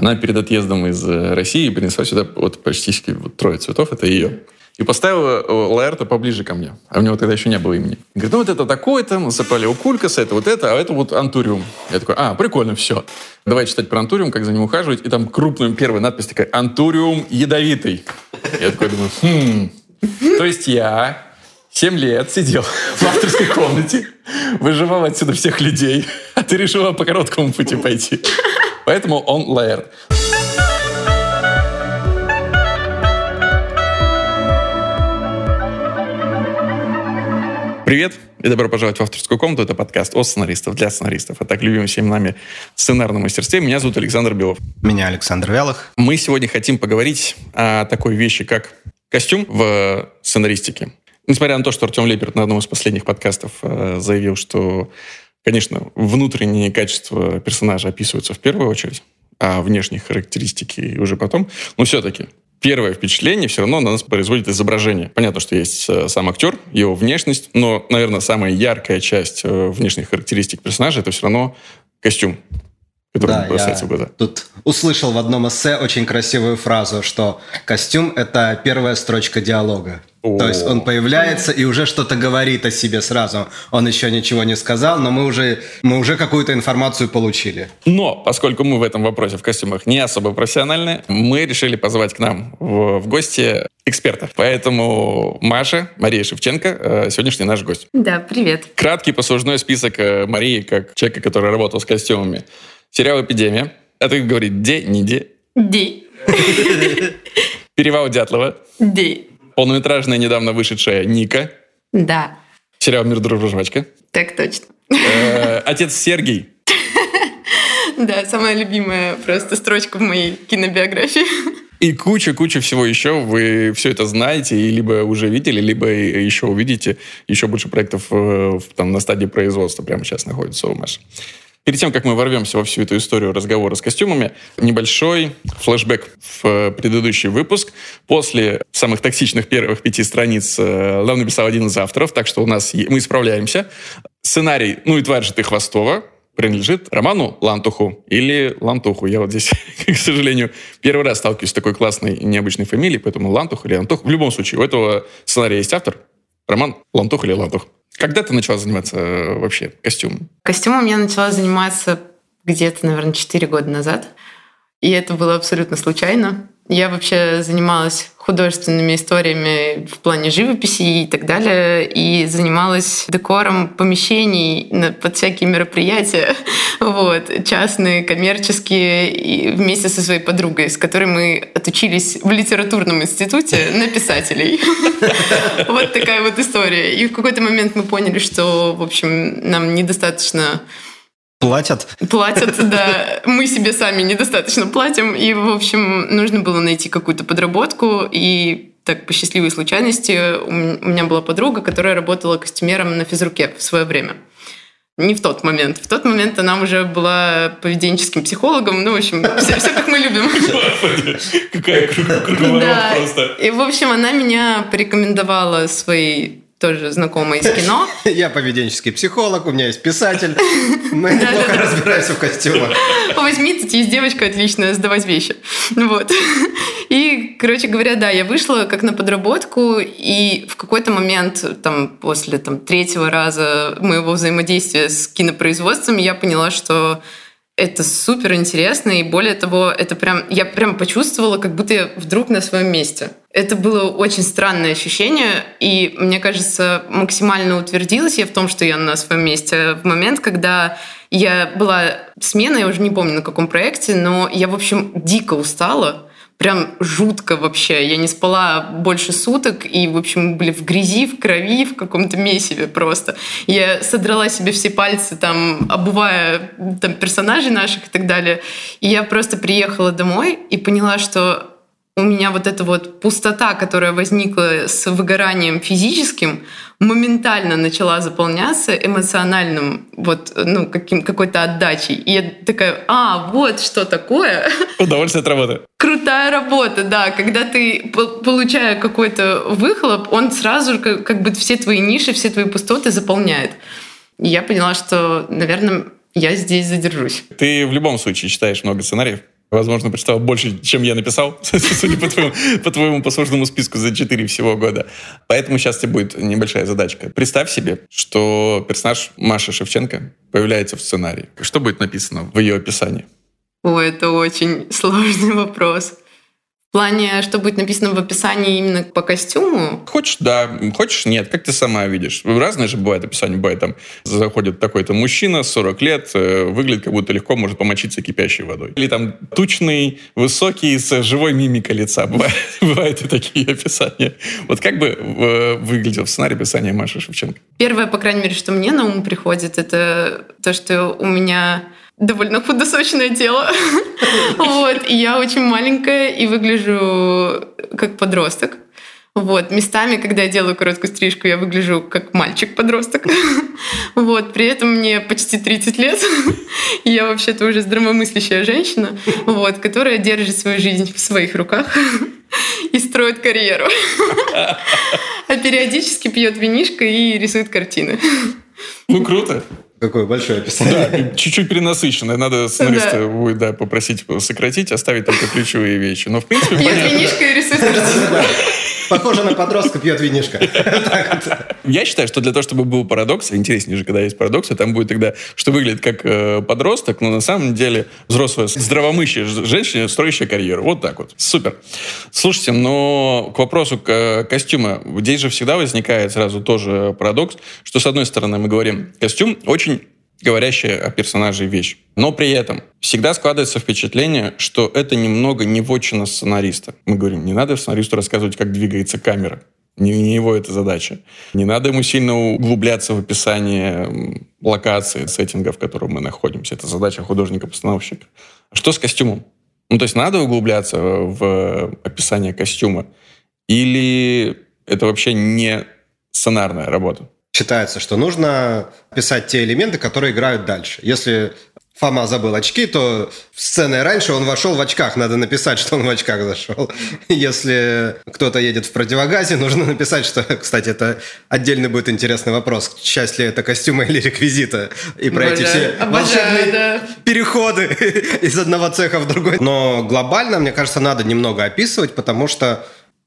Она перед отъездом из э, России принесла сюда вот почти вот трое цветов, это ее. И поставила э, Лаэрта поближе ко мне. А у него тогда еще не было имени. Говорит, ну вот это такое-то, мы запали у Кулькаса, это вот это, а это вот антуриум. Я такой, а, прикольно, все. Давай читать про антуриум, как за ним ухаживать. И там крупная первая надпись такая, антуриум ядовитый. Я такой думаю, хм. То есть я 7 лет сидел в авторской комнате, выживал отсюда всех людей, а ты решила по короткому пути пойти. Поэтому он Лаэрт. Привет и добро пожаловать в авторскую комнату. Это подкаст о сценаристов для сценаристов, а так любим всеми нами сценарном мастерстве. Меня зовут Александр Белов. Меня Александр Вялых. Мы сегодня хотим поговорить о такой вещи, как костюм в сценаристике. Несмотря на то, что Артем Леперт на одном из последних подкастов э, заявил, что, конечно, внутренние качества персонажа описываются в первую очередь, а внешние характеристики уже потом, но все-таки первое впечатление все равно на нас производит изображение. Понятно, что есть э, сам актер, его внешность, но, наверное, самая яркая часть э, внешних характеристик персонажа это все равно костюм который да, бросается в глаза. Тут услышал в одном эссе очень красивую фразу, что костюм — это первая строчка диалога. О. То есть он появляется и уже что-то говорит о себе сразу. Он еще ничего не сказал, но мы уже, мы уже какую-то информацию получили. Но, поскольку мы в этом вопросе в костюмах не особо профессиональны, мы решили позвать к нам в, в гости эксперта. Поэтому Маша, Мария Шевченко, э, сегодняшний наш гость. Да, привет. Краткий послужной список э, Марии, как человека, который работал с костюмами. Сериал «Эпидемия». Это говорит «де», не «де». «Ди». Перевал Дятлова. «Ди». Полнометражная, недавно вышедшая «Ника». Да. Сериал «Мир, дружба, жвачка». Так точно. Э, отец Сергей. Да, самая любимая просто строчка в моей кинобиографии. И куча-куча всего еще. Вы все это знаете и либо уже видели, либо еще увидите. Еще больше проектов э, там, на стадии производства прямо сейчас находится у Маши. Перед тем, как мы ворвемся во всю эту историю разговора с костюмами, небольшой флешбэк в э, предыдущий выпуск. После самых токсичных первых пяти страниц э, Лав написал один из авторов, так что у нас мы исправляемся. Сценарий «Ну и тварь же ты Хвостова» принадлежит роману Лантуху или Лантуху. Я вот здесь, к сожалению, первый раз сталкиваюсь с такой классной необычной фамилией, поэтому Лантух или Лантух. В любом случае, у этого сценария есть автор. Роман Лантух или Лантух. Когда ты начала заниматься э, вообще костюмом? Костюмом я начала заниматься где-то, наверное, 4 года назад. И это было абсолютно случайно. Я вообще занималась художественными историями в плане живописи и так далее, и занималась декором помещений под всякие мероприятия, вот, частные, коммерческие, и вместе со своей подругой, с которой мы отучились в литературном институте на писателей. Вот такая вот история. И в какой-то момент мы поняли, что, в общем, нам недостаточно Платят? Платят, да. Мы себе сами недостаточно платим. И, в общем, нужно было найти какую-то подработку. И так по счастливой случайности у меня была подруга, которая работала костюмером на физруке в свое время. Не в тот момент. В тот момент она уже была поведенческим психологом. Ну, в общем, все, все как мы любим. Какая круговорот просто. И, в общем, она меня порекомендовала своей тоже знакомая из кино. Я поведенческий психолог, у меня есть писатель. Мы неплохо разбираемся в костюмах. Возьми, тут есть девочка отличная, сдавать вещи. Вот. И, короче говоря, да, я вышла как на подработку, и в какой-то момент, там, после там, третьего раза моего взаимодействия с кинопроизводством, я поняла, что это супер интересно, и более того, это прям, я прям почувствовала, как будто я вдруг на своем месте. Это было очень странное ощущение, и мне кажется, максимально утвердилась я в том, что я на своем месте в момент, когда я была смена, я уже не помню на каком проекте, но я, в общем, дико устала, прям жутко вообще. Я не спала больше суток, и, в общем, были в грязи, в крови, в каком-то месиве просто. Я содрала себе все пальцы, там, обувая там, персонажей наших и так далее. И я просто приехала домой и поняла, что у меня вот эта вот пустота, которая возникла с выгоранием физическим, моментально начала заполняться эмоциональным, вот, ну, каким, какой-то отдачей. И я такая, а, вот что такое. Удовольствие от работы. Крутая работа, да. Когда ты, получая какой-то выхлоп, он сразу же как, как бы все твои ниши, все твои пустоты заполняет. И я поняла, что, наверное, я здесь задержусь. Ты в любом случае читаешь много сценариев? Возможно, прочитал больше, чем я написал, судя по твоему, по твоему послужному списку за 4 всего года. Поэтому сейчас тебе будет небольшая задачка. Представь себе, что персонаж Маши Шевченко появляется в сценарии. Что будет написано в ее описании? О, это очень сложный вопрос. В плане, что будет написано в описании именно по костюму? Хочешь, да. Хочешь, нет. Как ты сама видишь. Разные же бывают описания. Бывает там, заходит такой-то мужчина, 40 лет, э, выглядит как будто легко может помочиться кипящей водой. Или там тучный, высокий, с живой мимикой лица. Бывает, бывают и такие описания. Вот как бы э, выглядел в сценарии описания Маши Шевченко? Первое, по крайней мере, что мне на ум приходит, это то, что у меня довольно худосочное тело. вот, и я очень маленькая и выгляжу как подросток. Вот, местами, когда я делаю короткую стрижку, я выгляжу как мальчик-подросток. вот, при этом мне почти 30 лет. и я вообще-то уже здравомыслящая женщина, вот, которая держит свою жизнь в своих руках и строит карьеру. а периодически пьет винишко и рисует картины. ну, круто. Какое большое описание. Да, чуть-чуть перенасыщенное. Надо сценариста да. будет да, попросить сократить, оставить только ключевые вещи. Но в принципе... Пьет винишко и рисует Похоже на подростка пьет винишко. Я считаю, что для того, чтобы был парадокс, интереснее же, когда есть парадоксы, там будет тогда, что выглядит как э, подросток, но на самом деле взрослая, здравомыслящая женщина, строящая карьеру. Вот так вот. Супер. Слушайте, но к вопросу э, костюма. Здесь же всегда возникает сразу тоже парадокс, что с одной стороны мы говорим, костюм очень говорящая о персонаже вещь. Но при этом всегда складывается впечатление, что это немного не вотчина сценариста. Мы говорим, не надо сценаристу рассказывать, как двигается камера. Не, не его эта задача. Не надо ему сильно углубляться в описание локации, сеттинга, в котором мы находимся. Это задача художника-постановщика. Что с костюмом? Ну, то есть надо углубляться в описание костюма? Или это вообще не сценарная работа? Считается, что нужно писать те элементы, которые играют дальше. Если Фома забыл очки, то в сцены раньше он вошел в очках, надо написать, что он в очках зашел. Если кто-то едет в противогазе, нужно написать, что, кстати, это отдельный будет интересный вопрос, часть ли это костюма или реквизита, и про эти все волшебные да. переходы из одного цеха в другой. Но глобально, мне кажется, надо немного описывать, потому что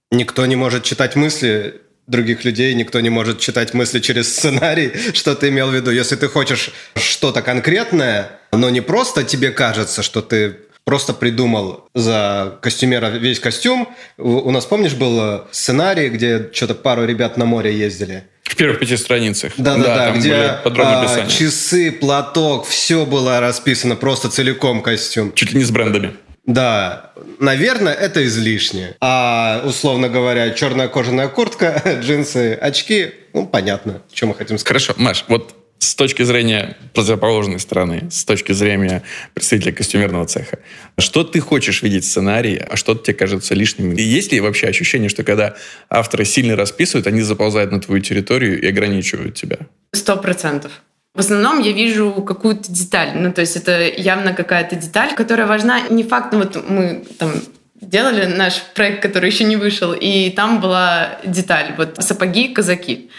никто не может читать мысли других людей, никто не может читать мысли через сценарий, что ты имел в виду. Если ты хочешь что-то конкретное, но не просто тебе кажется, что ты просто придумал за костюмера весь костюм. У нас, помнишь, был сценарий, где что-то пару ребят на море ездили? В первых пяти страницах. Да, да, да, где а, часы, платок, все было расписано, просто целиком костюм. Чуть ли не с брендами. Да, наверное, это излишне. А, условно говоря, черная кожаная куртка, джинсы, очки, ну, понятно, что мы хотим сказать. Хорошо, Маш, вот с точки зрения противоположной стороны, с точки зрения представителя костюмерного цеха, что ты хочешь видеть в сценарии, а что тебе кажется лишним? И есть ли вообще ощущение, что когда авторы сильно расписывают, они заползают на твою территорию и ограничивают тебя? Сто процентов. В основном я вижу какую-то деталь. Ну, то есть это явно какая-то деталь, которая важна. Не факт, ну, вот мы там делали наш проект, который еще не вышел, и там была деталь. Вот сапоги, казаки.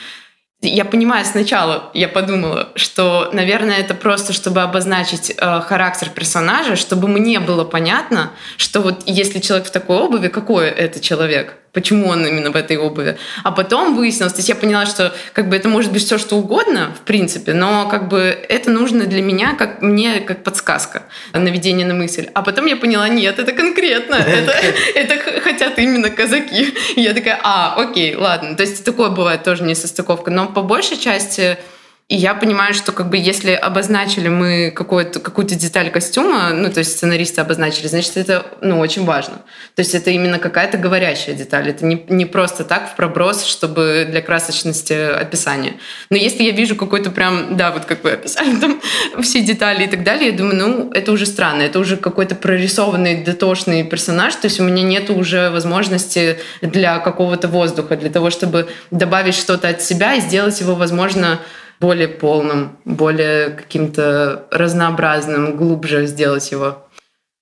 Я понимаю, сначала я подумала, что, наверное, это просто, чтобы обозначить э, характер персонажа, чтобы мне было понятно, что вот если человек в такой обуви, какой это человек почему он именно в этой обуви. А потом выяснилось, то есть я поняла, что как бы это может быть все что угодно, в принципе, но как бы это нужно для меня, как мне, как подсказка, наведение на мысль. А потом я поняла, нет, это конкретно, это, это хотят именно казаки. И я такая, а, окей, ладно. То есть такое бывает тоже несостыковка. Но по большей части и я понимаю, что как бы если обозначили мы какую-то какую деталь костюма, ну, то есть сценаристы обозначили, значит, это, ну, очень важно. То есть это именно какая-то говорящая деталь. Это не, не просто так в проброс, чтобы для красочности описания. Но если я вижу какой-то прям, да, вот как вы описали там все детали и так далее, я думаю, ну, это уже странно. Это уже какой-то прорисованный, дотошный персонаж. То есть у меня нет уже возможности для какого-то воздуха, для того, чтобы добавить что-то от себя и сделать его, возможно, более полным, более каким-то разнообразным, глубже сделать его.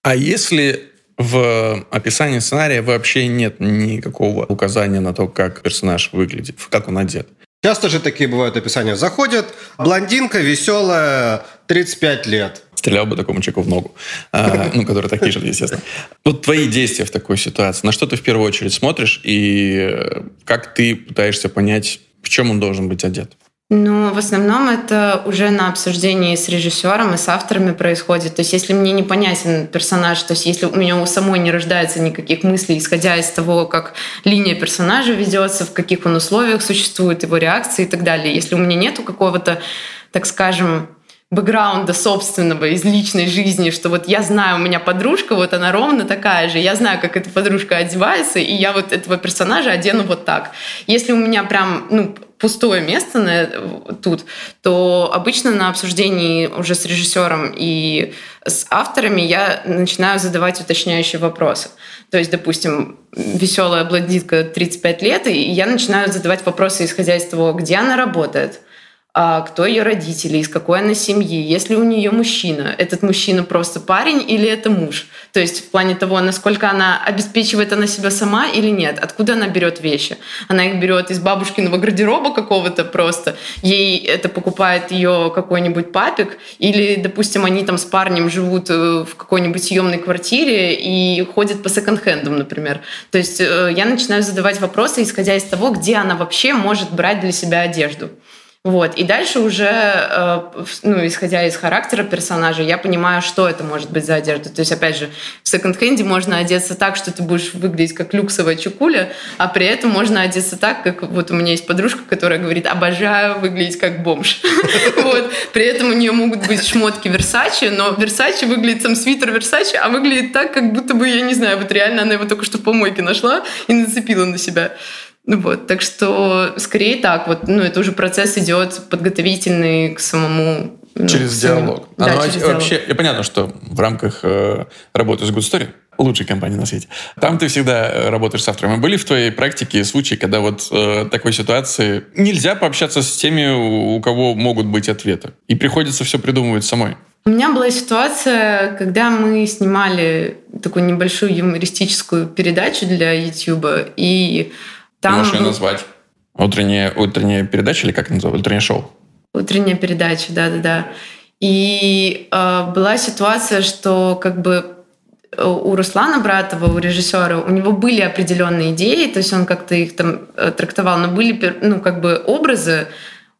А если в описании сценария вообще нет никакого указания на то, как персонаж выглядит, как он одет? Часто же такие бывают описания. Заходит блондинка веселая, 35 лет. стрелял бы такому человеку в ногу. А, ну, который такие же, естественно. Вот твои действия в такой ситуации. На что ты в первую очередь смотришь и как ты пытаешься понять, в чем он должен быть одет? Ну, в основном это уже на обсуждении с режиссером и с авторами происходит. То есть, если мне непонятен персонаж, то есть, если у меня у самой не рождается никаких мыслей, исходя из того, как линия персонажа ведется, в каких он условиях существует, его реакции и так далее. Если у меня нету какого-то, так скажем, бэкграунда собственного из личной жизни, что вот я знаю, у меня подружка, вот она ровно такая же, я знаю, как эта подружка одевается, и я вот этого персонажа одену вот так. Если у меня прям, ну, пустое место на, тут, то обычно на обсуждении уже с режиссером и с авторами я начинаю задавать уточняющие вопросы. То есть, допустим, веселая блондинка 35 лет, и я начинаю задавать вопросы, исходя из того, где она работает – кто ее родители, из какой она семьи, если у нее мужчина, этот мужчина просто парень или это муж. То есть в плане того, насколько она обеспечивает она себя сама или нет, откуда она берет вещи. Она их берет из бабушкиного гардероба какого-то просто, ей это покупает ее какой-нибудь папик, или, допустим, они там с парнем живут э, в какой-нибудь съемной квартире и ходят по секонд-хендам, например. То есть э, я начинаю задавать вопросы, исходя из того, где она вообще может брать для себя одежду. Вот. И дальше уже, э, ну, исходя из характера персонажа, я понимаю, что это может быть за одежда. То есть, опять же, в секонд-хенде можно одеться так, что ты будешь выглядеть как люксовая чукуля, а при этом можно одеться так, как вот у меня есть подружка, которая говорит, обожаю выглядеть как бомж. Вот. При этом у нее могут быть шмотки Versace, но Versace выглядит сам свитер Versace, а выглядит так, как будто бы, я не знаю, вот реально она его только что в помойке нашла и нацепила на себя. Ну вот, так что скорее так, вот, ну это уже процесс идет подготовительный к самому ну, через диалог. Да, а, ну, через вообще, диалог. понятно, что в рамках э, работы с Good Story, лучшей компании на свете, там ты всегда э, работаешь с автором. А были в твоей практике случаи, когда вот э, такой ситуации нельзя пообщаться с теми, у кого могут быть ответы, и приходится все придумывать самой? У меня была ситуация, когда мы снимали такую небольшую юмористическую передачу для YouTube, и там... Можешь ее назвать? Утренняя, утренняя передача или как это называется? Утреннее шоу? Утренняя передача, да-да-да. И э, была ситуация, что как бы э, у Руслана Братова, у режиссера, у него были определенные идеи, то есть он как-то их там э, трактовал, но были ну, как бы образы,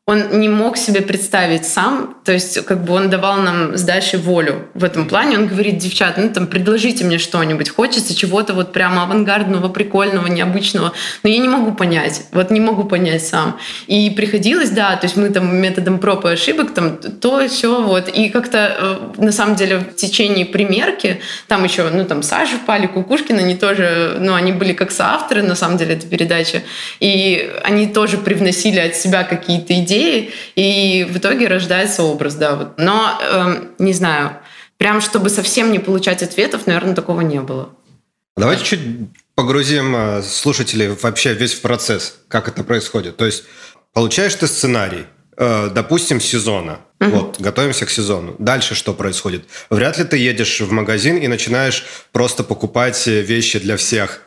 он не мог себе представить сам, то есть как бы он давал нам с Дашей волю в этом плане. Он говорит, девчат, ну там предложите мне что-нибудь, хочется чего-то вот прямо авангардного, прикольного, необычного, но я не могу понять, вот не могу понять сам. И приходилось, да, то есть мы там методом проб и ошибок там то, все вот, и как-то э, на самом деле в течение примерки, там еще, ну там Саша Пали, Кукушкина, они тоже, ну они были как соавторы на самом деле этой передачи, и они тоже привносили от себя какие-то идеи, идеи, и в итоге рождается образ, да. Вот. Но, э, не знаю, прям чтобы совсем не получать ответов, наверное, такого не было. Давайте чуть погрузим э, слушателей вообще весь в процесс, как это происходит. То есть получаешь ты сценарий, э, допустим, сезона. Угу. Вот, готовимся к сезону. Дальше что происходит? Вряд ли ты едешь в магазин и начинаешь просто покупать вещи для всех.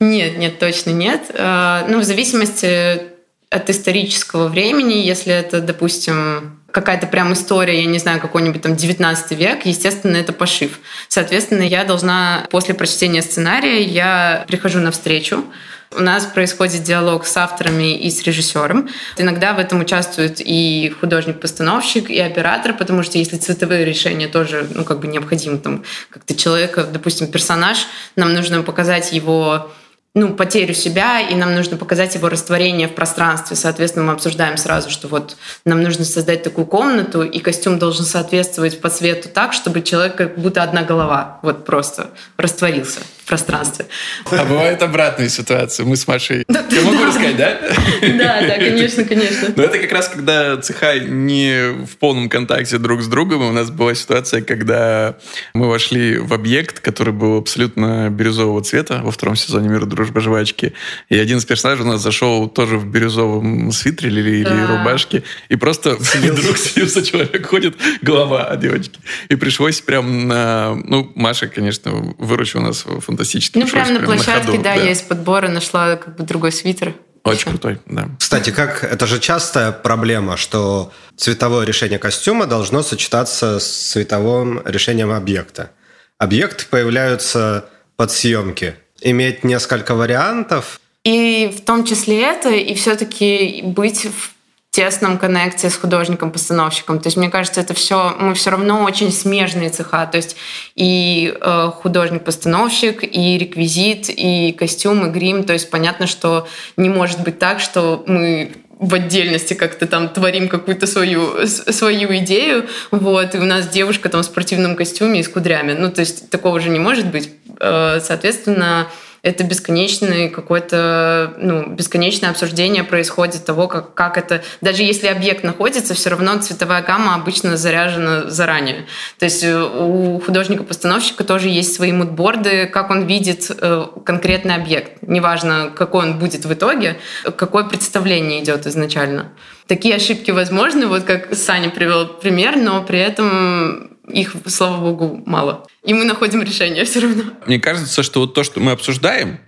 Нет, нет, точно нет. Э, ну, в зависимости от исторического времени, если это, допустим, какая-то прям история, я не знаю, какой-нибудь там 19 век, естественно, это пошив. Соответственно, я должна после прочтения сценария, я прихожу на встречу, у нас происходит диалог с авторами и с режиссером. Иногда в этом участвует и художник-постановщик, и оператор, потому что если цветовые решения тоже, ну, как бы необходимы, там, как-то человека, допустим, персонаж, нам нужно показать его ну, потерю себя, и нам нужно показать его растворение в пространстве. Соответственно, мы обсуждаем сразу, что вот нам нужно создать такую комнату, и костюм должен соответствовать по цвету так, чтобы человек как будто одна голова вот просто растворился пространстве. А бывают обратные ситуации. Мы с Машей... Я могу рассказать, да? Да, да, конечно, конечно. Но это как раз, когда цеха не в полном контакте друг с другом. У нас была ситуация, когда мы вошли в объект, который был абсолютно бирюзового цвета во втором сезоне «Мира, дружба, жвачки». И один из персонажей у нас зашел тоже в бирюзовом свитере или, или рубашке. И просто вдруг снился человек, ходит голова от девочки. И пришлось прям на... Ну, Маша, конечно, выручила нас фантастически. Ну, прям на площадке, на ходу, да, да, я из подбора нашла как бы другой свитер. Очень крутой, да. Кстати, как это же частая проблема, что цветовое решение костюма должно сочетаться с цветовым решением объекта. Объекты появляются под съемки. Иметь несколько вариантов. И в том числе это, и все-таки быть в тесном коннекте с художником-постановщиком. То есть, мне кажется, это все, мы все равно очень смежные цеха. То есть и э, художник-постановщик, и реквизит, и костюм, и грим. То есть понятно, что не может быть так, что мы в отдельности как-то там творим какую-то свою, свою идею, вот, и у нас девушка там в спортивном костюме и с кудрями. Ну, то есть такого же не может быть. Э, соответственно, это бесконечное какое-то, ну, бесконечное обсуждение происходит того, как, как это... Даже если объект находится, все равно цветовая гамма обычно заряжена заранее. То есть э, у художника-постановщика тоже есть свои мудборды, как он видит э, конкретный объект. Неважно, какой он будет в итоге, какое представление идет изначально. Такие ошибки возможны, вот как Саня привел пример, но при этом их, слава богу, мало. И мы находим решение все равно. Мне кажется, что вот то, что мы обсуждаем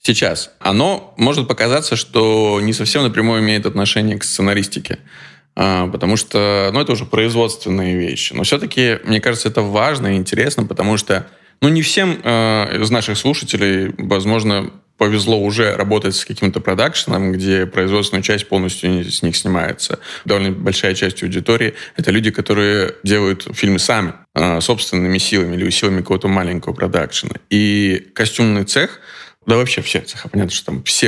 сейчас, оно может показаться, что не совсем напрямую имеет отношение к сценаристике. А, потому что, ну, это уже производственные вещи. Но все-таки, мне кажется, это важно и интересно, потому что, ну, не всем э, из наших слушателей, возможно, повезло уже работать с каким-то продакшеном, где производственная часть полностью с них снимается. Довольно большая часть аудитории — это люди, которые делают фильмы сами, а, собственными силами или силами какого-то маленького продакшена. И костюмный цех — да вообще все цеха. Понятно, что там все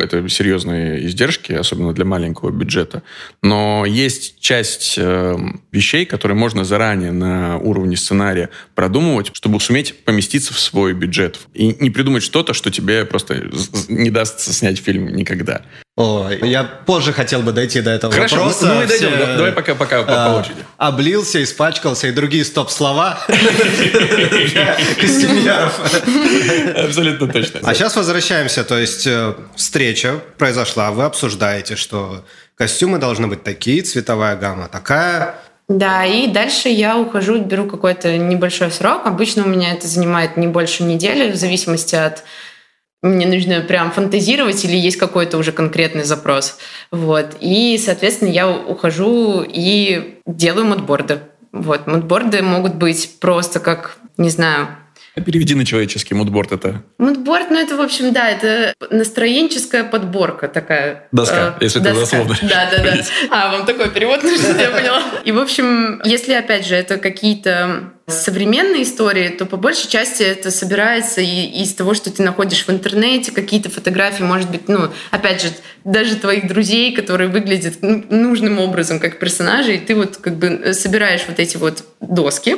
это серьезные издержки, особенно для маленького бюджета. Но есть часть э, вещей, которые можно заранее на уровне сценария продумывать, чтобы суметь поместиться в свой бюджет. И не придумать что-то, что тебе просто не даст снять фильм никогда. О, я позже хотел бы дойти до этого Хорошо, вопроса. ну, мы дойдем. Все, Давай пока, пока по, а, очереди. Облился, испачкался и другие стоп-слова костюмеров. Абсолютно точно. А сейчас возвращаемся. То есть э, встреча произошла, вы обсуждаете, что костюмы должны быть такие, цветовая гамма такая, да, и дальше я ухожу, беру какой-то небольшой срок. Обычно у меня это занимает не больше недели, в зависимости от мне нужно прям фантазировать или есть какой-то уже конкретный запрос. Вот. И, соответственно, я ухожу и делаю модборды. Вот. Модборды могут быть просто как, не знаю, Переведи на человеческий мудборд это. Мудборд, ну это, в общем, да, это настроенческая подборка такая. Доска, э, если доска. это дословно. Да, да, да. А, вам такой перевод нужен, я поняла. И, в общем, если, опять же, это какие-то современной истории, то по большей части это собирается и, из того, что ты находишь в интернете, какие-то фотографии, может быть, ну, опять же, даже твоих друзей, которые выглядят ну, нужным образом как персонажи, и ты вот как бы собираешь вот эти вот доски.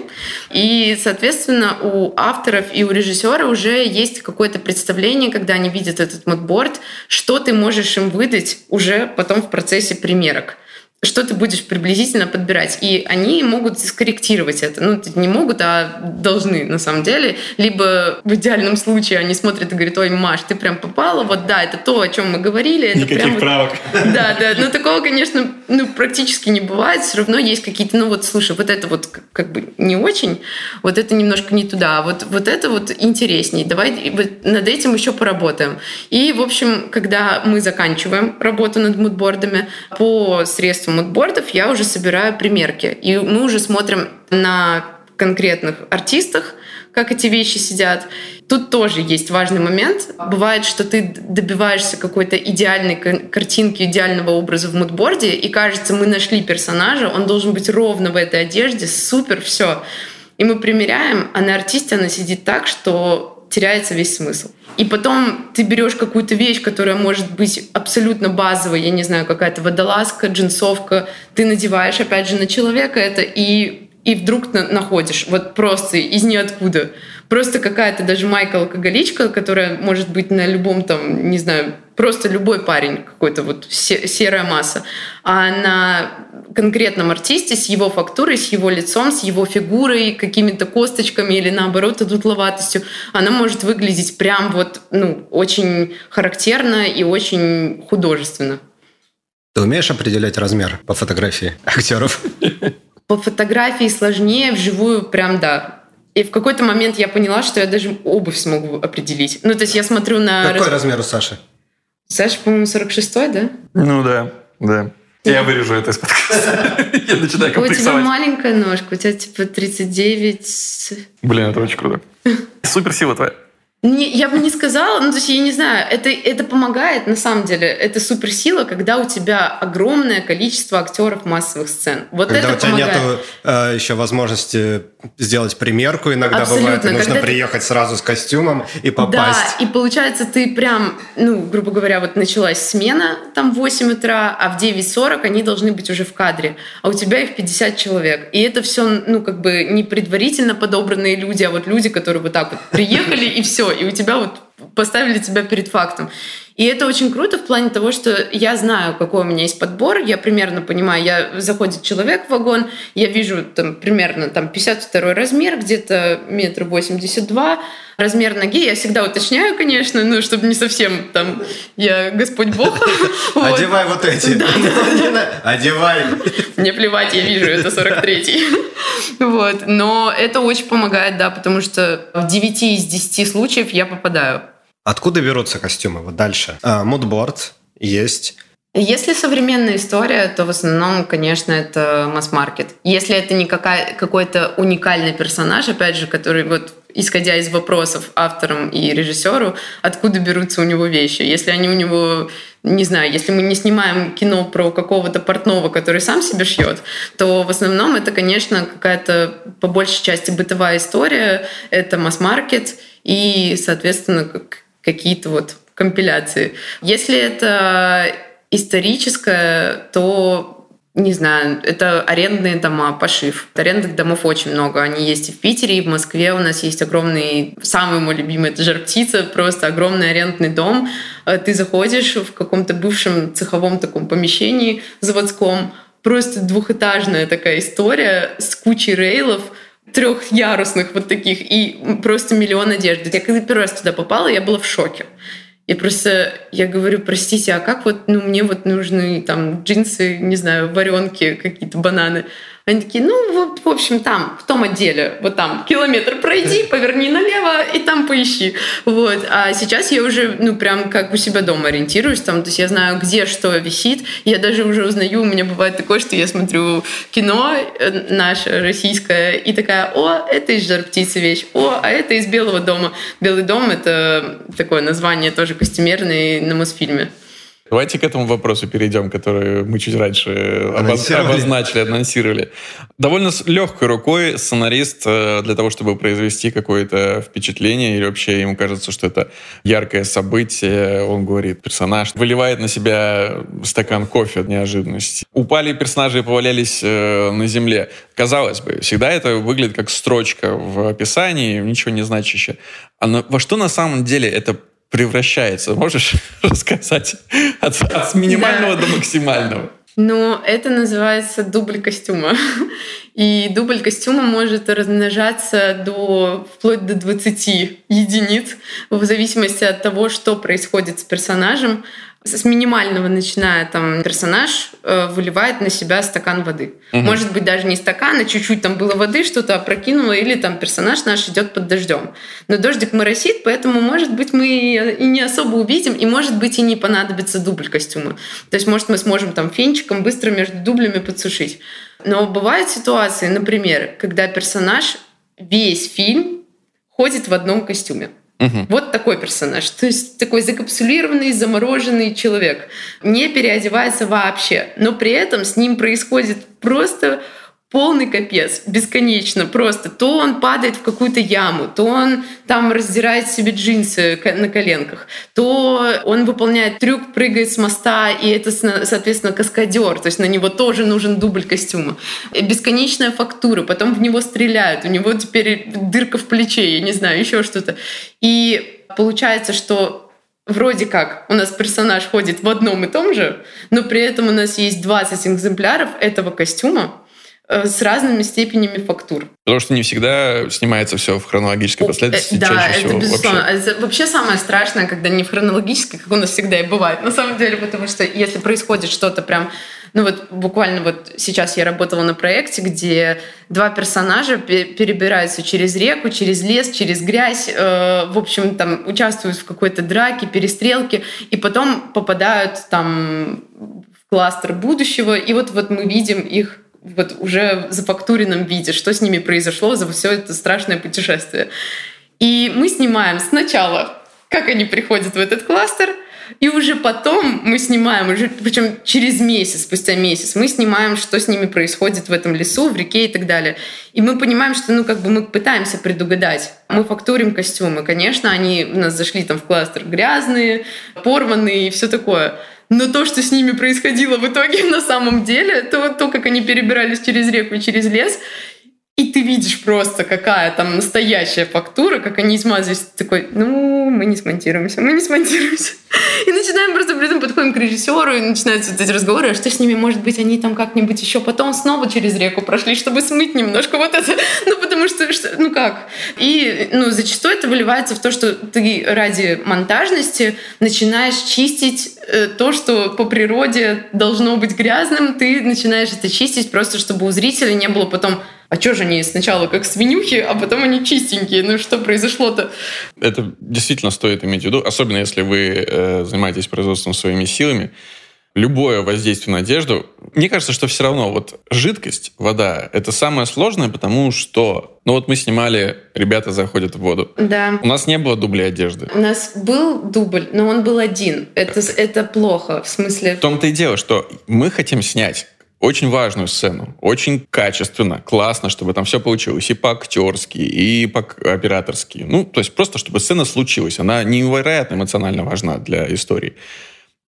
И, соответственно, у авторов и у режиссера уже есть какое-то представление, когда они видят этот модборд, что ты можешь им выдать уже потом в процессе примерок что ты будешь приблизительно подбирать. И они могут скорректировать это. Ну, не могут, а должны на самом деле. Либо в идеальном случае они смотрят и говорят, ой, Маш, ты прям попала, вот да, это то, о чем мы говорили. Это Никаких прям правок. Да, да, но такого, конечно, ну, практически не бывает. Все равно есть какие-то, ну вот, слушай, вот это вот как бы не очень, вот это немножко не туда, а вот, вот это вот интересней. Давай над этим еще поработаем. И, в общем, когда мы заканчиваем работу над мудбордами по средствам мудбордов я уже собираю примерки. И мы уже смотрим на конкретных артистах, как эти вещи сидят. Тут тоже есть важный момент. Бывает, что ты добиваешься какой-то идеальной картинки, идеального образа в мудборде, и кажется, мы нашли персонажа, он должен быть ровно в этой одежде, супер, все. И мы примеряем, а на артисте она сидит так, что теряется весь смысл. И потом ты берешь какую-то вещь, которая может быть абсолютно базовой, я не знаю, какая-то водолазка, джинсовка, ты надеваешь опять же на человека это и, и вдруг находишь вот просто из ниоткуда. Просто какая-то даже майка-алкоголичка, которая может быть на любом там, не знаю, просто любой парень, какой-то вот серая масса. А на конкретном артисте с его фактурой, с его лицом, с его фигурой, какими-то косточками или наоборот одутловатостью, она может выглядеть прям вот, ну, очень характерно и очень художественно. Ты умеешь определять размер по фотографии актеров? По фотографии сложнее, вживую прям да. И в какой-то момент я поняла, что я даже обувь смогу определить. Ну, то есть я смотрю на... Какой раз... размер у Саши? Саша, по-моему, 46-й, да? Ну да, да. Я вырежу это из подкаста. Я начинаю У тебя маленькая ножка, у тебя типа 39... Блин, это очень круто. Суперсила твоя. Не, я бы не сказала, ну, то есть я не знаю, это, это помогает, на самом деле, это суперсила, когда у тебя огромное количество актеров массовых сцен. Вот когда это у тебя помогает. нет э, еще возможности сделать примерку, иногда Абсолютно. бывает, и нужно когда приехать ты... сразу с костюмом и попасть. Да, и получается ты прям, ну, грубо говоря, вот началась смена, там в 8 утра, а в 9.40 они должны быть уже в кадре, а у тебя их 50 человек. И это все, ну, как бы не предварительно подобранные люди, а вот люди, которые вот так вот приехали, и все, и у тебя вот поставили тебя перед фактом. И это очень круто в плане того, что я знаю, какой у меня есть подбор, я примерно понимаю, я заходит человек в вагон, я вижу там примерно там 52 размер, где-то метр восемьдесят два, размер ноги я всегда уточняю, конечно, ну, чтобы не совсем там я Господь Бог. Одевай вот эти. Одевай. Мне плевать, я вижу, это 43-й. Вот. Но это очень помогает, да, потому что в 9 из 10 случаев я попадаю. Откуда берутся костюмы? Вот дальше. А, мудборд есть. Если современная история, то в основном, конечно, это масс-маркет. Если это не какая, какой-то уникальный персонаж, опять же, который вот исходя из вопросов авторам и режиссеру, откуда берутся у него вещи. Если они у него, не знаю, если мы не снимаем кино про какого-то портного, который сам себе шьет, то в основном это, конечно, какая-то по большей части бытовая история, это масс-маркет и, соответственно, какие-то вот компиляции. Если это историческое, то не знаю, это арендные дома, пошив. Арендных домов очень много. Они есть и в Питере, и в Москве. У нас есть огромный, самый мой любимый, это жар-птица, просто огромный арендный дом. Э, ты заходишь в каком-то бывшем цеховом таком помещении заводском, просто двухэтажная такая история с кучей рейлов, трехярусных вот таких, и просто миллион одежды. Я когда первый раз туда попала, я была в шоке. И просто я говорю, простите, а как вот, ну, мне вот нужны там джинсы, не знаю, варенки, какие-то бананы. Они такие, ну, вот, в общем, там, в том отделе, вот там, километр пройди, поверни налево и там поищи. Вот. А сейчас я уже, ну, прям как у себя дома ориентируюсь, там, то есть я знаю, где что висит. Я даже уже узнаю, у меня бывает такое, что я смотрю кино э, наше, российское, и такая, о, это из «Жар птицы» вещь, о, а это из «Белого дома». «Белый дом» — это такое название тоже костюмерное на Мосфильме. Давайте к этому вопросу перейдем, который мы чуть раньше анонсировали. обозначили, анонсировали. Довольно легкой рукой сценарист э, для того, чтобы произвести какое-то впечатление, или вообще ему кажется, что это яркое событие, он говорит, персонаж выливает на себя стакан кофе от неожиданности. Упали персонажи и повалялись э, на земле. Казалось бы, всегда это выглядит как строчка в описании, ничего не значащее. А во что на самом деле это превращается? Можешь рассказать от, от минимального да. до максимального? Ну, это называется дубль костюма. И дубль костюма может размножаться до вплоть до 20 единиц в зависимости от того, что происходит с персонажем с минимального начиная там персонаж э, выливает на себя стакан воды. Угу. Может быть даже не стакан, а чуть-чуть там было воды, что-то опрокинуло, или там персонаж наш идет под дождем. Но дождик моросит, поэтому может быть мы и не особо увидим, и может быть и не понадобится дубль костюма. То есть может мы сможем там фенчиком быстро между дублями подсушить. Но бывают ситуации, например, когда персонаж весь фильм ходит в одном костюме. Угу. Вот такой персонаж. То есть такой закапсулированный, замороженный человек. Не переодевается вообще. Но при этом с ним происходит просто полный капец, бесконечно просто. То он падает в какую-то яму, то он там раздирает себе джинсы на коленках, то он выполняет трюк, прыгает с моста, и это, соответственно, каскадер, то есть на него тоже нужен дубль костюма. Бесконечная фактура, потом в него стреляют, у него теперь дырка в плече, я не знаю, еще что-то. И получается, что вроде как у нас персонаж ходит в одном и том же, но при этом у нас есть 20 экземпляров этого костюма, с разными степенями фактур. Потому что не всегда снимается все в хронологической последовательности. Да, чаще это всего безусловно. Вообще. Это вообще самое страшное, когда не в хронологической, как у нас всегда и бывает. На самом деле, потому что если происходит что-то прям Ну вот буквально вот сейчас я работала на проекте, где два персонажа перебираются через реку, через лес, через грязь, э, в общем, там участвуют в какой-то драке, перестрелке, и потом попадают там в кластер будущего, и вот, вот мы видим их вот уже в зафактуренном виде, что с ними произошло за все это страшное путешествие. И мы снимаем сначала, как они приходят в этот кластер, и уже потом мы снимаем, уже, причем через месяц, спустя месяц, мы снимаем, что с ними происходит в этом лесу, в реке и так далее. И мы понимаем, что ну, как бы мы пытаемся предугадать. Мы фактурим костюмы. Конечно, они у нас зашли там в кластер грязные, порванные и все такое. Но то, что с ними происходило в итоге на самом деле, то, то как они перебирались через реку и через лес, и ты видишь просто, какая там настоящая фактура, как они смазались. Ты такой, ну, мы не смонтируемся, мы не смонтируемся. И начинаем просто при этом подходим к режиссеру, и начинаются вот эти разговоры, а что с ними, может быть, они там как-нибудь еще потом снова через реку прошли, чтобы смыть немножко вот это. Ну, потому что, что ну как? И, ну, зачастую это выливается в то, что ты ради монтажности начинаешь чистить э, то, что по природе должно быть грязным, ты начинаешь это чистить просто, чтобы у зрителя не было потом а что же они сначала как свинюхи, а потом они чистенькие? Ну что произошло-то? Это действительно стоит иметь в виду, особенно если вы э, занимаетесь производством своими силами. Любое воздействие на одежду, мне кажется, что все равно вот жидкость, вода, это самое сложное, потому что, ну вот мы снимали, ребята заходят в воду. Да. У нас не было дублей одежды. У нас был дубль, но он был один. Это, это плохо, в смысле... В том-то и дело, что мы хотим снять очень важную сцену, очень качественно, классно, чтобы там все получилось и по-актерски, и по-операторски. Ну, то есть просто, чтобы сцена случилась. Она невероятно эмоционально важна для истории.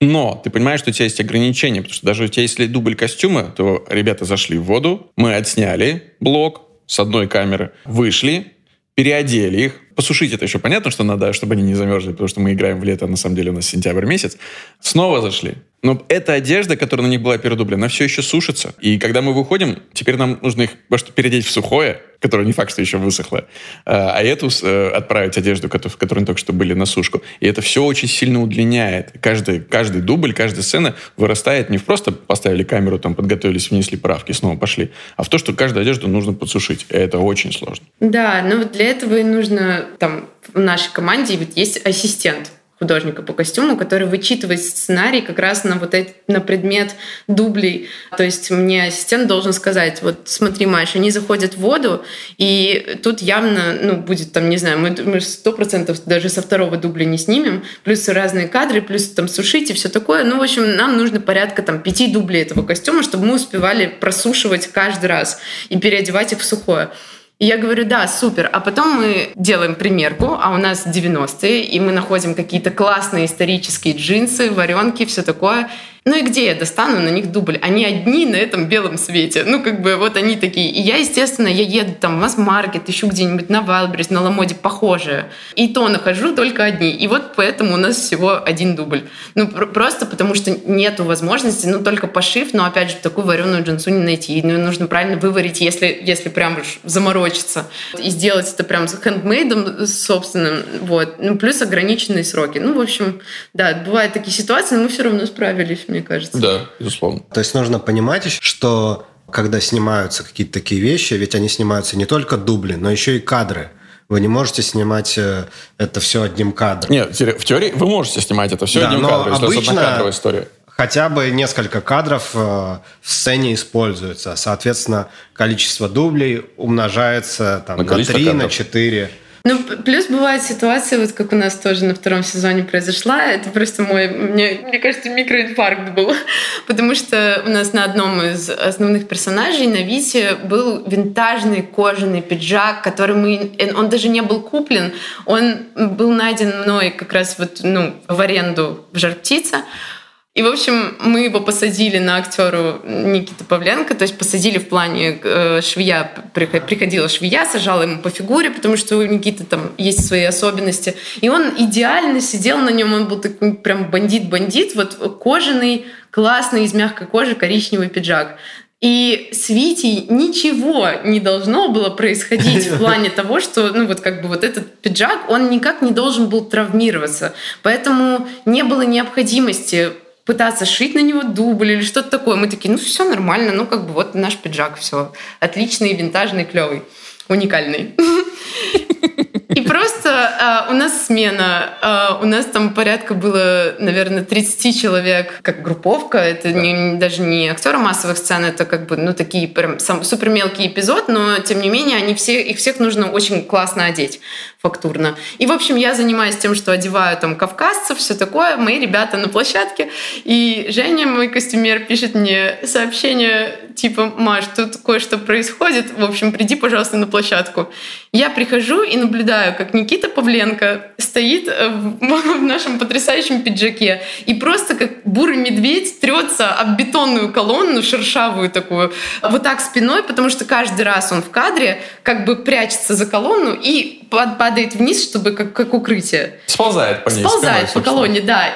Но ты понимаешь, что у тебя есть ограничения, потому что даже у тебя если дубль костюма, то ребята зашли в воду, мы отсняли блок с одной камеры, вышли, переодели их. Посушить это еще понятно, что надо, чтобы они не замерзли, потому что мы играем в лето, а на самом деле у нас сентябрь месяц. Снова зашли, но эта одежда, которая на них была передублена, она все еще сушится. И когда мы выходим, теперь нам нужно их может, переодеть в сухое, которое не факт, что еще высохло, а, а эту э, отправить одежду, в которой они только что были на сушку. И это все очень сильно удлиняет. Каждый, каждый дубль, каждая сцена вырастает не в просто поставили камеру, там подготовились, внесли правки, снова пошли, а в то, что каждую одежду нужно подсушить. И это очень сложно. Да, но вот для этого и нужно там в нашей команде ведь есть ассистент художника по костюму, который вычитывает сценарий как раз на вот эти, на предмет дублей. То есть мне ассистент должен сказать, вот смотри, Маш, они заходят в воду, и тут явно, ну, будет там, не знаю, мы сто процентов даже со второго дубля не снимем, плюс разные кадры, плюс там сушить и все такое. Ну, в общем, нам нужно порядка там пяти дублей этого костюма, чтобы мы успевали просушивать каждый раз и переодевать их в сухое. И я говорю, да, супер. А потом мы делаем примерку, а у нас 90-е, и мы находим какие-то классные исторические джинсы, варенки, все такое. Ну и где я достану на них дубль? Они одни на этом белом свете. Ну, как бы вот они такие. И я, естественно, я еду там в масс-маркет, ищу где-нибудь на Вайлдберрис, на Ламоде похожие. И то нахожу только одни. И вот поэтому у нас всего один дубль. Ну, просто потому что нету возможности, ну, только пошив, но, опять же, такую вареную джинсу не найти. Ну, нужно правильно выварить, если, если прям уж заморочиться. И сделать это прям с хендмейдом собственным. Вот. Ну, плюс ограниченные сроки. Ну, в общем, да, бывают такие ситуации, но мы все равно справились мне кажется. Да, безусловно. То есть нужно понимать, что когда снимаются какие-то такие вещи, ведь они снимаются не только дубли, но еще и кадры. Вы не можете снимать э, это все одним кадром. Нет, в теории вы можете снимать это все да, одним кадром, если обычно это история. Хотя бы несколько кадров э, в сцене используется. Соответственно, количество дублей умножается там, на, на 3, кадров. на 4. Ну, плюс бывают ситуации, вот как у нас тоже на втором сезоне произошла, это просто мой, мне, мне кажется, микроинфаркт был, потому что у нас на одном из основных персонажей, на Вите, был винтажный кожаный пиджак, который мы, он даже не был куплен, он был найден мной как раз вот, ну, в аренду в «Жар-птица», и, в общем, мы его посадили на актеру Никита Павленко, то есть посадили в плане э, швея, приходила швея, сажала ему по фигуре, потому что у Никиты там есть свои особенности. И он идеально сидел на нем, он был такой прям бандит-бандит, вот кожаный, классный, из мягкой кожи, коричневый пиджак. И с Витей ничего не должно было происходить в плане того, что, ну вот как бы вот этот пиджак, он никак не должен был травмироваться. Поэтому не было необходимости пытаться шить на него дубль или что-то такое. Мы такие, ну все нормально, ну как бы вот наш пиджак, все отличный, винтажный, клевый, уникальный. И просто э, у нас смена, э, у нас там порядка было, наверное, 30 человек, как групповка. Это не, даже не актеры массовых сцен, это как бы, ну, такие прям сам, супер мелкий эпизод, но тем не менее они все, их всех нужно очень классно одеть фактурно. И, в общем, я занимаюсь тем, что одеваю там кавказцев, все такое, мои ребята на площадке. И Женя, мой костюмер, пишет мне сообщение типа, Маш, тут кое-что происходит, в общем, приди, пожалуйста, на площадку. Я прихожу и наблюдаю, как Никита Павленко стоит э, в нашем потрясающем пиджаке и просто как бурый медведь трется об бетонную колонну, шершавую такую, вот так спиной, потому что каждый раз он в кадре как бы прячется за колонну и падает вниз, чтобы как, как укрытие. Сползает по ней. Сползает спиной, по колонне, да.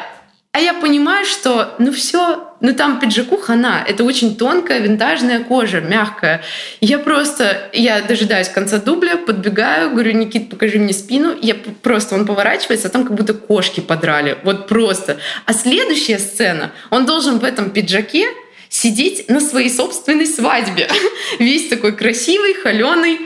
А я понимаю, что ну все, ну там пиджаку хана. Это очень тонкая винтажная кожа, мягкая. Я просто, я дожидаюсь конца дубля, подбегаю, говорю, Никит, покажи мне спину. Я просто, он поворачивается, а там как будто кошки подрали. Вот просто. А следующая сцена, он должен в этом пиджаке сидеть на своей собственной свадьбе. Весь такой красивый, холеный,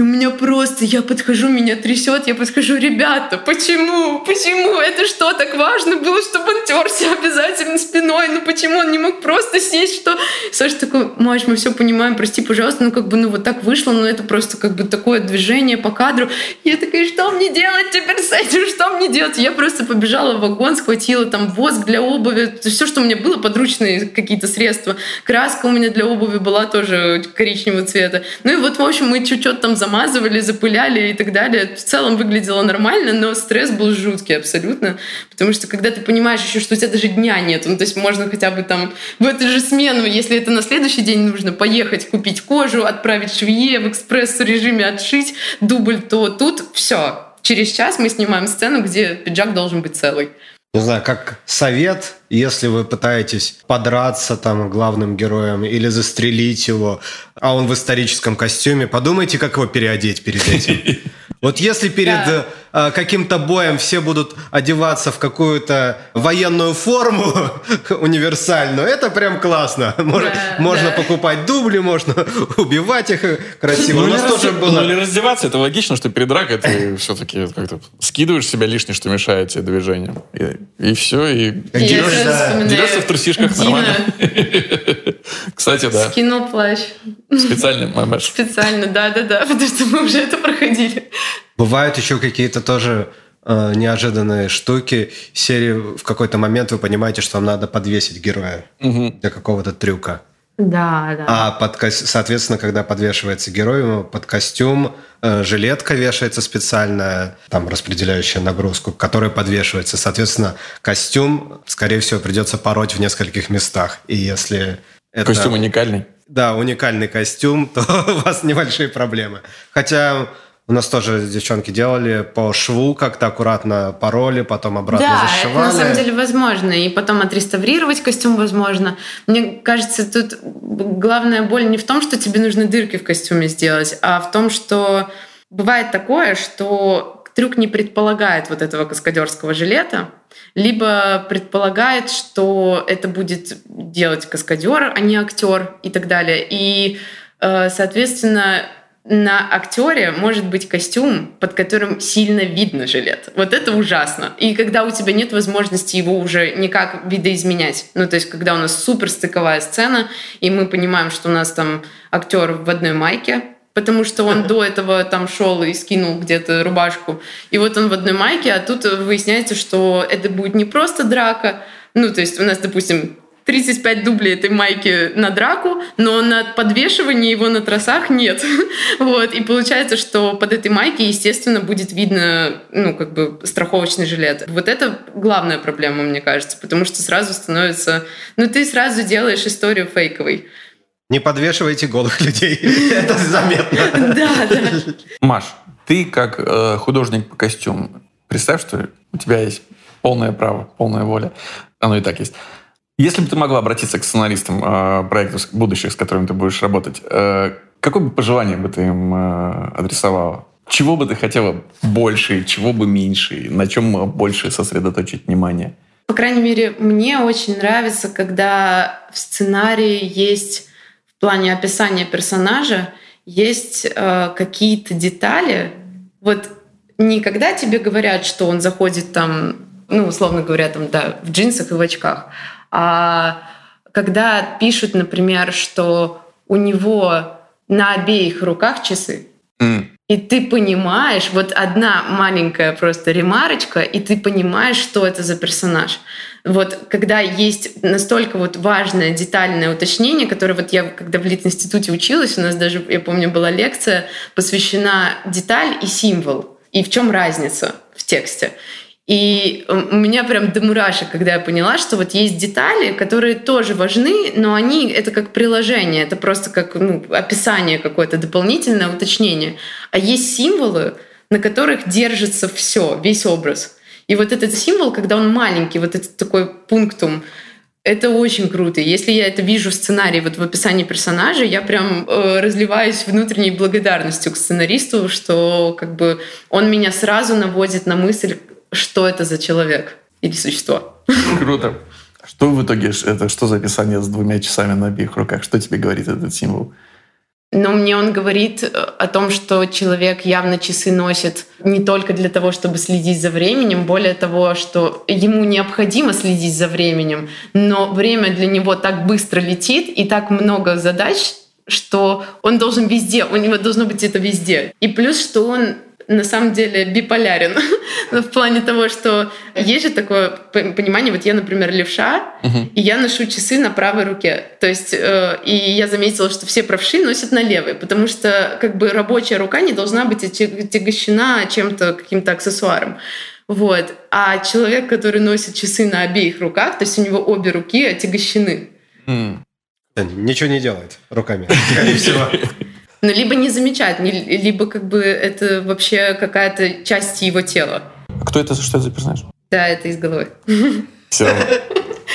и у меня просто, я подхожу, меня трясет, я подхожу, ребята, почему? Почему? Это что, так важно было, чтобы он терся обязательно спиной? Ну почему он не мог просто сесть, что... Саша такой, Маш, мы все понимаем, прости, пожалуйста, ну как бы, ну вот так вышло, но это просто как бы такое движение по кадру. Я такая, что мне делать теперь с этим? Что мне делать? Я просто побежала в вагон, схватила там воск для обуви, все, что у меня было, подручные какие-то средства. Краска у меня для обуви была тоже коричневого цвета. Ну и вот, в общем, мы чуть-чуть там замазывали, запыляли и так далее. В целом выглядело нормально, но стресс был жуткий абсолютно. Потому что когда ты понимаешь еще, что у тебя даже дня нет, ну то есть можно хотя бы там в эту же смену, если это на следующий день нужно поехать купить кожу, отправить швее в экспресс-режиме отшить дубль, то тут все. Через час мы снимаем сцену, где пиджак должен быть целый не знаю, как совет, если вы пытаетесь подраться там главным героем или застрелить его, а он в историческом костюме, подумайте, как его переодеть перед этим. Вот если перед э, каким-то боем все будут одеваться в какую-то военную форму универсальную, это прям классно. Можно, да, можно да. покупать дубли, можно убивать их красиво. Ну, У нас тоже раз... было... ну, или раздеваться, это логично, что перед дракой ты все-таки как-то скидываешь себя лишнее, что мешает тебе движением. И, и все, и, и дерешься, да. дерешься в трусишках Дина. нормально. Кстати, да. Скинул плащ. Специально, мамаш. Специально, да-да-да, потому что мы уже это проходили. Бывают еще какие-то тоже э, неожиданные штуки. Серии в какой-то момент вы понимаете, что вам надо подвесить героя угу. для какого-то трюка. Да, да. А под, соответственно, когда подвешивается герой, под костюм э, жилетка вешается специальная, там распределяющая нагрузку, которая подвешивается. Соответственно, костюм, скорее всего, придется пороть в нескольких местах. И если это... Костюм уникальный? Да, уникальный костюм, то у вас небольшие проблемы. Хотя у нас тоже девчонки делали по шву как-то аккуратно пороли, потом обратно да, зашивали. Да, это на самом деле возможно. И потом отреставрировать костюм возможно. Мне кажется, тут главная боль не в том, что тебе нужны дырки в костюме сделать, а в том, что бывает такое, что трюк не предполагает вот этого каскадерского жилета, либо предполагает, что это будет делать каскадер, а не актер и так далее. И, э, соответственно, на актере может быть костюм, под которым сильно видно жилет. Вот это ужасно. И когда у тебя нет возможности его уже никак видоизменять. Ну, то есть, когда у нас супер стыковая сцена, и мы понимаем, что у нас там актер в одной майке, потому что он до этого там шел и скинул где-то рубашку. И вот он в одной майке, а тут выясняется, что это будет не просто драка, ну, то есть у нас, допустим, 35 дублей этой майки на драку, но на подвешивании его на тросах нет. вот. И получается, что под этой майкой, естественно, будет видно, ну, как бы страховочный жилет. Вот это главная проблема, мне кажется, потому что сразу становится... Ну, ты сразу делаешь историю фейковой. Не подвешивайте голых людей. Это заметно. Да, да. Маш, ты как э, художник по костюму, представь, что у тебя есть полное право, полная воля. Оно и так есть если бы ты могла обратиться к сценаристам э, проектов будущих, с которыми ты будешь работать, э, какое бы пожелание бы ты им э, адресовала? Чего бы ты хотела больше, чего бы меньше, на чем больше сосредоточить внимание? По крайней мере, мне очень нравится, когда в сценарии есть в плане описания персонажа есть э, какие-то детали. Вот не когда тебе говорят, что он заходит там, ну, условно говоря, там, да, в джинсах и в очках, а когда пишут, например, что у него на обеих руках часы, mm. и ты понимаешь, вот одна маленькая просто ремарочка, и ты понимаешь, что это за персонаж. Вот когда есть настолько вот важное детальное уточнение, которое вот я, когда в Лит-институте училась, у нас даже, я помню, была лекция, посвящена деталь и символ, и в чем разница в тексте. И у меня прям до мурашек, когда я поняла, что вот есть детали, которые тоже важны, но они это как приложение, это просто как ну, описание какое-то дополнительное уточнение. А есть символы, на которых держится все, весь образ. И вот этот символ, когда он маленький, вот этот такой пунктум, это очень круто. Если я это вижу в сценарии, вот в описании персонажа, я прям э, разливаюсь внутренней благодарностью к сценаристу, что как бы он меня сразу наводит на мысль, что это за человек или существо. Круто. Что в итоге, это что за описание с двумя часами на обеих руках? Что тебе говорит этот символ? Но мне он говорит э, о том, что человек явно часы носит не только для того, чтобы следить за временем, более того, что ему необходимо следить за временем, но время для него так быстро летит и так много задач, что он должен везде, у него должно быть это везде. И плюс, что он на самом деле биполярен в плане того, что есть же такое понимание, вот я, например, левша, и я ношу часы на правой руке. То есть, э, и я заметила, что все правши носят на левой, потому что как бы рабочая рука не должна быть отягощена чем-то, каким-то аксессуаром. Вот. А человек, который носит часы на обеих руках, то есть у него обе руки отягощены. Mm. Ничего не делает руками, скорее всего. Ну, либо не замечает, либо как бы это вообще какая-то часть его тела. А кто это, что это за персонаж? Да, это из головы. Все.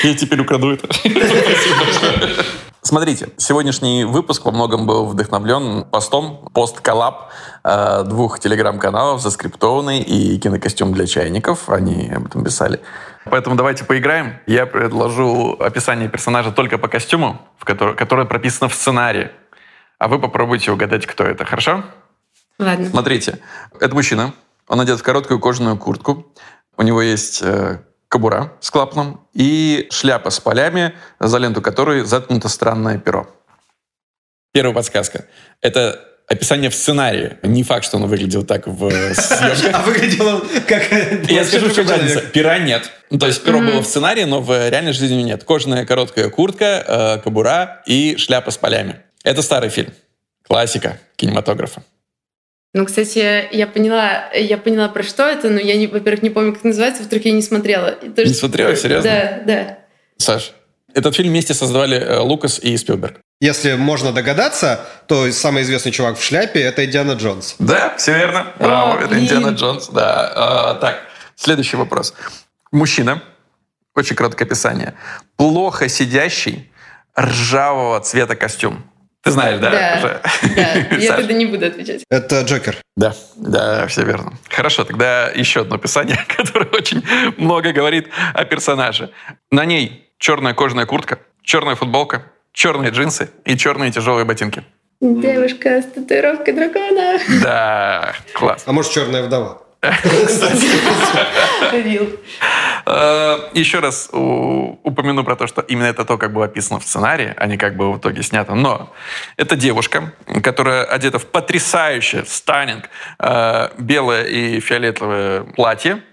Я теперь украду это. Смотрите, сегодняшний выпуск во многом был вдохновлен постом, пост-коллаб э, двух телеграм-каналов «Заскриптованный» и «Кинокостюм для чайников». Они об этом писали. Поэтому давайте поиграем. Я предложу описание персонажа только по костюму, в который, которое прописано в сценарии а вы попробуйте угадать, кто это, хорошо? Ладно. Смотрите, это мужчина, он одет в короткую кожаную куртку, у него есть э, кобура с клапаном и шляпа с полями, за ленту которой заткнуто странное перо. Первая подсказка. Это описание в сценарии. Не факт, что он выглядел так в съемках. А выглядел он как... Я скажу, что разница. Пера нет. Ну, то есть перо было в сценарии, но в реальной жизни нет. Кожаная короткая куртка, э, кобура и шляпа с полями. Это старый фильм. Классика кинематографа. Ну, кстати, я поняла, я поняла, про что это, но я, не, во-первых, не помню, как называется, во-вторых, я не смотрела. То, не смотрела? Серьезно? Да, да. Саш, этот фильм вместе создавали э, Лукас и Спилберг. Если можно догадаться, то самый известный чувак в шляпе — это Индиана Джонс. Да, все верно. Браво, О, это Индиана Джонс. Да. А, так, следующий вопрос. Мужчина, очень короткое описание, плохо сидящий, ржавого цвета костюм. Ты знаешь, да? Да, да. я тогда не буду отвечать. Это Джокер. Да, да, все верно. Хорошо, тогда еще одно описание, которое очень много говорит о персонаже. На ней черная кожаная куртка, черная футболка, черные джинсы и черные тяжелые ботинки. Девушка с татуировкой дракона. Да, класс. А может, черная вдова? Э, Еще раз упомяну про то, что именно это то, как было описано в сценарии, а не как было в итоге снято. Но это девушка, которая одета в потрясающее станинг э, белое и фиолетовое платье,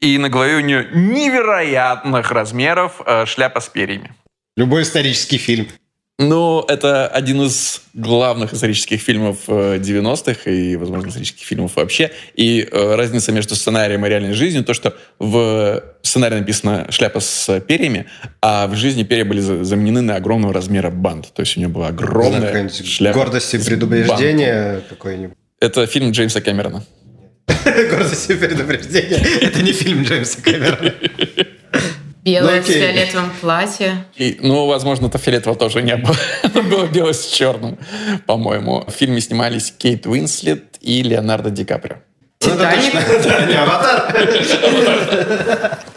и на голове у нее невероятных размеров э, шляпа с перьями. Любой исторический фильм. Ну, это один из главных исторических фильмов 90-х э, и, возможно, исторических фильмов вообще. И э, разница между сценарием и реальной жизнью, то, что в сценарии написано «шляпа с перьями», а в жизни перья были заменены на огромного размера бант. То есть у нее была огромная шляпа Гордость и предубеждение какой-нибудь. Это фильм Джеймса Кэмерона. Гордость и предупреждение. Это не фильм Джеймса Кэмерона. Белое ну, с фиолетовым платье. И, ну, возможно, это фиолетово тоже не было. Было белое с черным, по-моему. В фильме снимались Кейт Уинслет и Леонардо Ди Каприо. Титаник? Да, не аватар.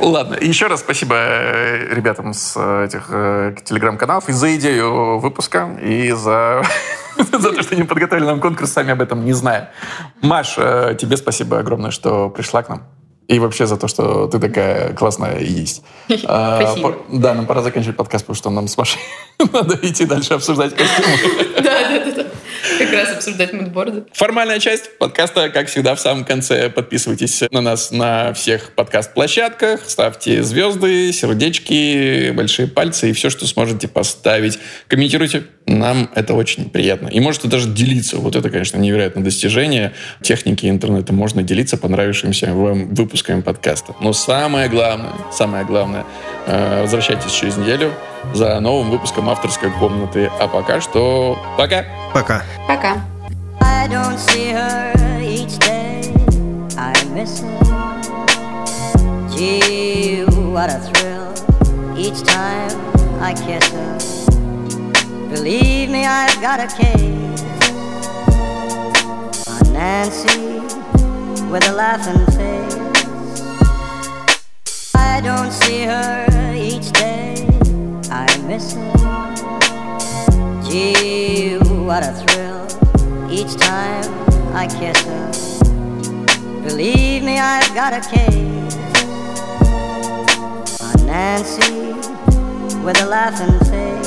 Ладно, еще раз спасибо э, ребятам с э, этих э, телеграм-каналов и за идею выпуска, и за, за то, что они подготовили нам конкурс, сами об этом не зная. Маш, тебе спасибо огромное, что пришла к нам. И вообще за то, что ты такая классная и есть. А, спасибо. А, да, нам пора заканчивать подкаст, потому что нам с Машей надо идти дальше обсуждать костюмы. Да, да, да. Как раз обсуждать мудборды. Формальная часть подкаста, как всегда, в самом конце. Подписывайтесь на нас на всех подкаст-площадках, ставьте звезды, сердечки, большие пальцы и все, что сможете поставить. Комментируйте, нам это очень приятно. И можете даже делиться. Вот это, конечно, невероятное достижение техники интернета. Можно делиться понравившимся вам выпусками подкаста. Но самое главное, самое главное, э, возвращайтесь через неделю за новым выпуском авторской комнаты. А пока что пока. Пока. Пока. I don't see her each day. I miss her. Gee, what a thrill each time I kiss her. Believe me, I've got a case on Nancy with a laughing face. I don't see her each day. I miss. Gee, what a thrill each time I kiss her. Believe me, I've got a case on Nancy with a laughing face.